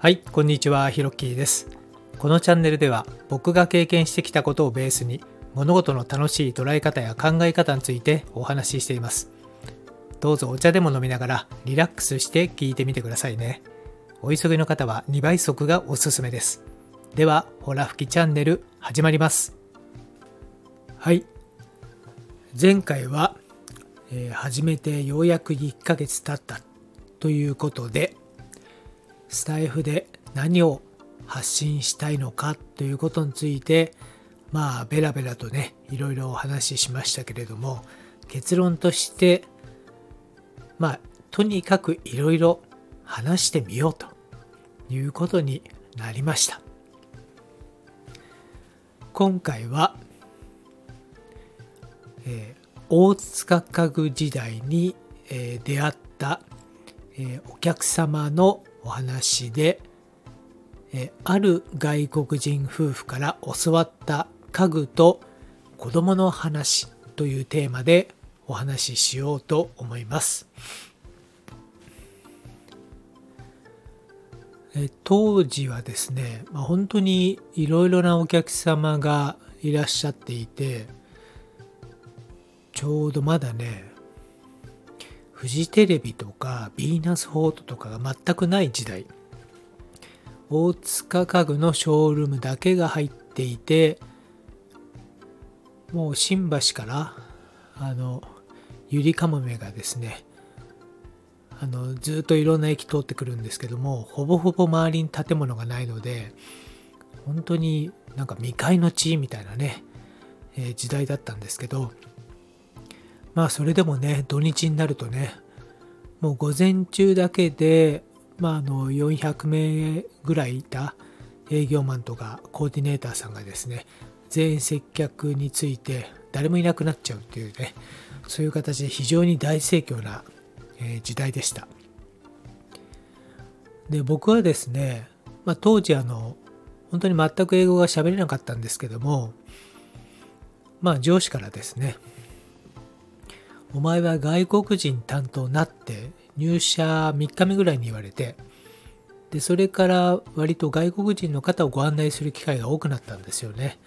はい、こんにちは、ひろっきーです。このチャンネルでは僕が経験してきたことをベースに物事の楽しい捉え方や考え方についてお話ししています。どうぞお茶でも飲みながらリラックスして聞いてみてくださいね。お急ぎの方は2倍速がおすすめです。では、ほら吹きチャンネル始まります。はい。前回は、えー始めてようやく1ヶ月経ったということで、スタイフで何を発信したいのかということについてまあベラベラとねいろいろお話ししましたけれども結論としてまあとにかくいろいろ話してみようということになりました。今回は、えー大塚家具時代に、えー出会った、えーお客様のお話で、えある外国人夫婦から教わった家具と子供の話というテーマでお話ししようと思います。え当時はですね、まあ、本当にいろいろなお客様がいらっしゃっていてちょうどまだねフジテレビとかヴィーナスフォートとかが全くない時代。大塚家具のショールームだけが入っていてもう新橋からあのゆりかもめがですねあのずっといろんな駅通ってくるんですけどもほぼほぼ周りに建物がないので本当になんか未開の地みたいなね、えー時代だったんですけどまあそれでもね土日になるとねもう午前中だけで、まあ、あの400名ぐらいいた営業マンとかコーディネーターさんがですね全員接客について誰もいなくなっちゃうっていうねそういう形で非常に大盛況な、え時代でした。で僕はですね、まあ、当時あの本当に全く英語が喋れなかったんですけどもまあ上司からですねお前は外国人担当なって入社3日目ぐらいに言われてでそれから割と外国人の方をご案内する機会が多くなったんですよね。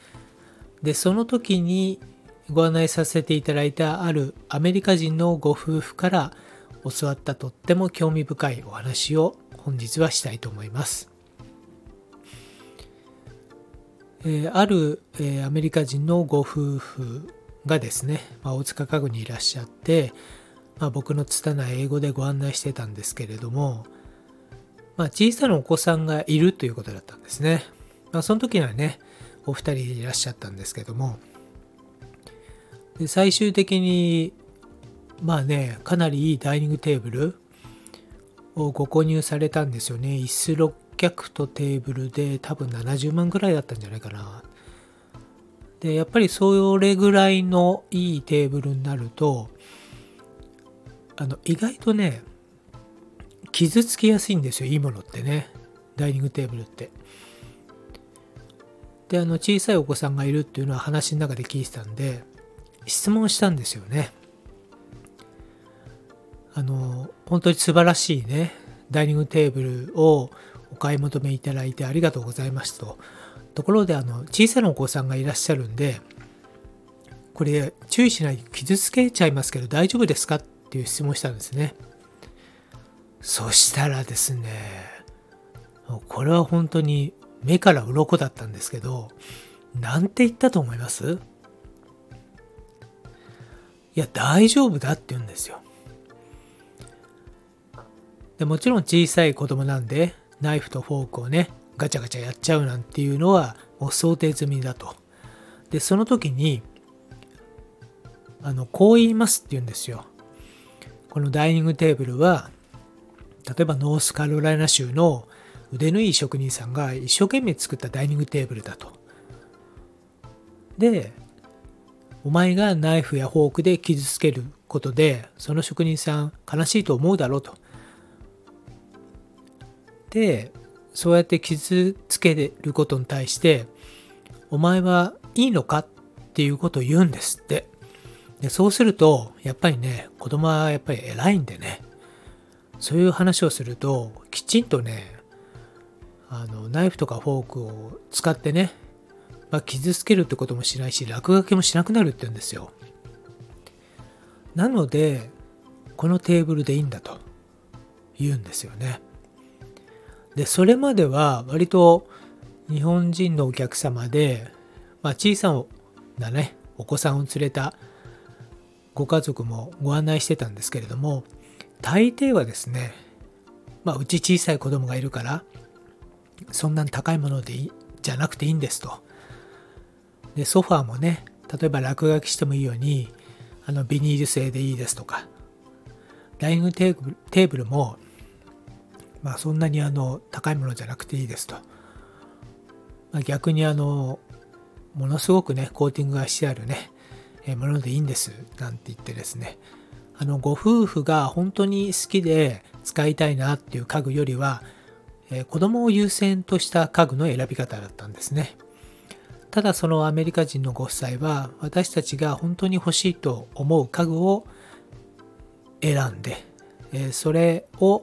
でその時にご案内させていただいたあるアメリカ人のご夫婦から教わったとっても興味深いお話を本日はしたいと思います。えーある、えーアメリカ人のご夫婦がですね、まあ、大塚家具にいらっしゃって、まあ、僕の拙い英語でご案内してたんですけれども、まあ、小さなお子さんがいるということだったんですね。まあ、その時にはね、お二人いらっしゃったんですけども、で最終的に、まあね、かなりいいダイニングテーブルをご購入されたんですよね。椅子6脚とテーブルで多分70万ぐらいだったんじゃないかな。で、やっぱりそれぐらいのいいテーブルになると、あの、意外とね、傷つきやすいんですよ、いいものってね。ダイニングテーブルって。で、あの、小さいお子さんがいるっていうのは話の中で聞いてたんで、質問したんですよね。あの、本当に素晴らしいね、ダイニングテーブルをお買い求めいただいてありがとうございますと。ところで、あの、小さなお子さんがいらっしゃるんで、これ注意しないと傷つけちゃいますけど大丈夫ですかっていう質問したんですね。そしたらですね、これは本当に目から鱗だったんですけど、なんて言ったと思います？いや、大丈夫だって言うんですよ。でもちろん小さい子供なんで、ナイフとフォークをね、ガチャガチャやっちゃうなんていうのはもう想定済みだと。で、その時に、あの、こう言いますって言うんですよ。このダイニングテーブルは、例えばノースカロライナ州の腕のいい職人さんが一生懸命作ったダイニングテーブルだと。で、お前がナイフやフォークで傷つけることで、その職人さん悲しいと思うだろうと。で、そうやって傷つけることに対して、お前はいいのかっていうことを言うんですって。でそうすると、やっぱりね、子供はやっぱり偉いんでね、そういう話をすると、きちんとね、あのナイフとかフォークを使ってね、まあ、傷つけるってこともしないし落書きもしなくなるって言うんですよ。なのでこのテーブルでいいんだと言うんですよね。でそれまでは割と日本人のお客様で、まあ、小さなねお子さんを連れたご家族もご案内してたんですけれども大抵はですねまあうち小さい子供がいるからそんなに高いものでいいじゃなくていいんですと。で、ソファーもね、例えば落書きしてもいいように、あのビニール製でいいですとか、ダイニングテーブルも、まあそんなにあの高いものじゃなくていいですと。まあ、逆にあの、ものすごくね、コーティングがしてあるね、えものでいいんです、なんて言ってですね、あの、ご夫婦が本当に好きで使いたいなっていう家具よりは、え子供を優先とした家具の選び方だったんですね。ただそのアメリカ人のご夫妻は私たちが本当に欲しいと思う家具を選んで、えそれを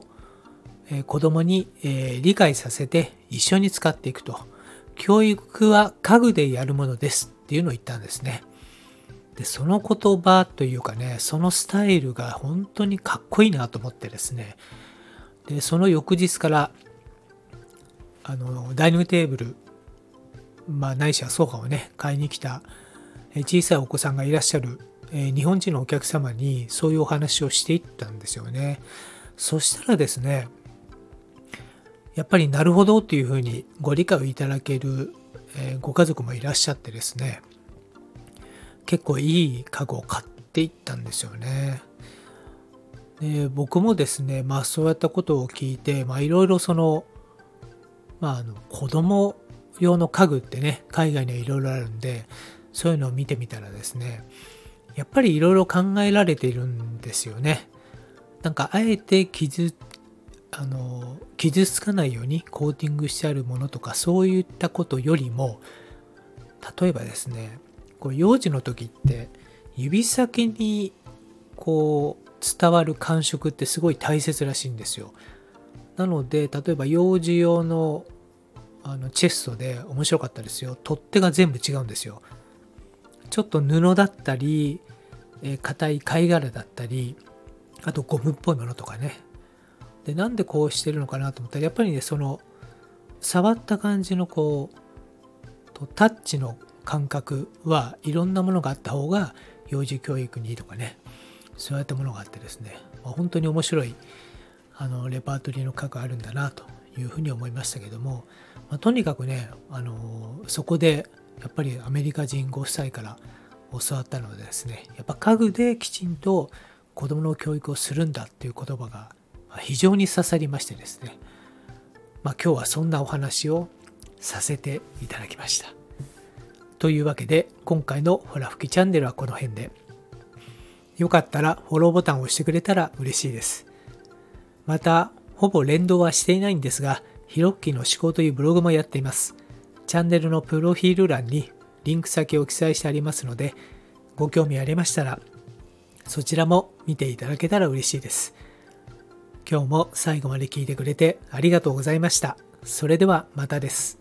子供に理解させて一緒に使っていくと。教育は家具でやるものですっていうのを言ったんですね。で、その言葉というかね、そのスタイルが本当にかっこいいなと思ってですね。で、その翌日からあのダイニングテーブル、まあ、ないしはソファをね買いに来た小さいお子さんがいらっしゃる、え日本人のお客様にそういうお話をしていったんですよね。そしたらですねやっぱりなるほどっていうふうにご理解をいただける、えご家族もいらっしゃってですね結構いい家具を買っていったんですよね。で僕もですねまあそういったことを聞いていろいろそのまあ、あの子供用の家具ってね海外にはいろいろあるんでそういうのを見てみたらですねやっぱりいろいろ考えられているんですよね。なんかあえて傷あの傷つかないようにコーティングしてあるものとかそういったことよりも例えばですねこう幼児の時って指先にこう伝わる感触ってすごい大切らしいんですよ。なので例えば幼児用のあのチェストで面白かったですよ。取っ手が全部違うんですよ。ちょっと布だったり硬、えー、い貝殻だったりあとゴムっぽいものとかね。でなんでこうしてるのかなと思ったらやっぱりねその触った感じのこうタッチの感覚はいろんなものがあった方が幼児教育にいいとかねそういったものがあってですね、まあ、本当に面白いあのレパートリーの核あるんだなというふうに思いましたけども、まあ、とにかくねあのそこでやっぱりアメリカ人ご夫妻から教わったのでですねやっぱ家具できちんと子どもの教育をするんだっていう言葉が非常に刺さりましてですね、まあ、今日はそんなお話をさせていただきました。というわけで今回のほら吹きチャンネルはこの辺でよかったらフォローボタンを押してくれたら嬉しいです。また、ほぼ連動はしていないんですが、ヒロッキーの思考というブログもやっています。チャンネルのプロフィール欄にリンク先を記載してありますので、ご興味ありましたら、そちらも見ていただけたら嬉しいです。今日も最後まで聞いてくれてありがとうございました。それではまたです。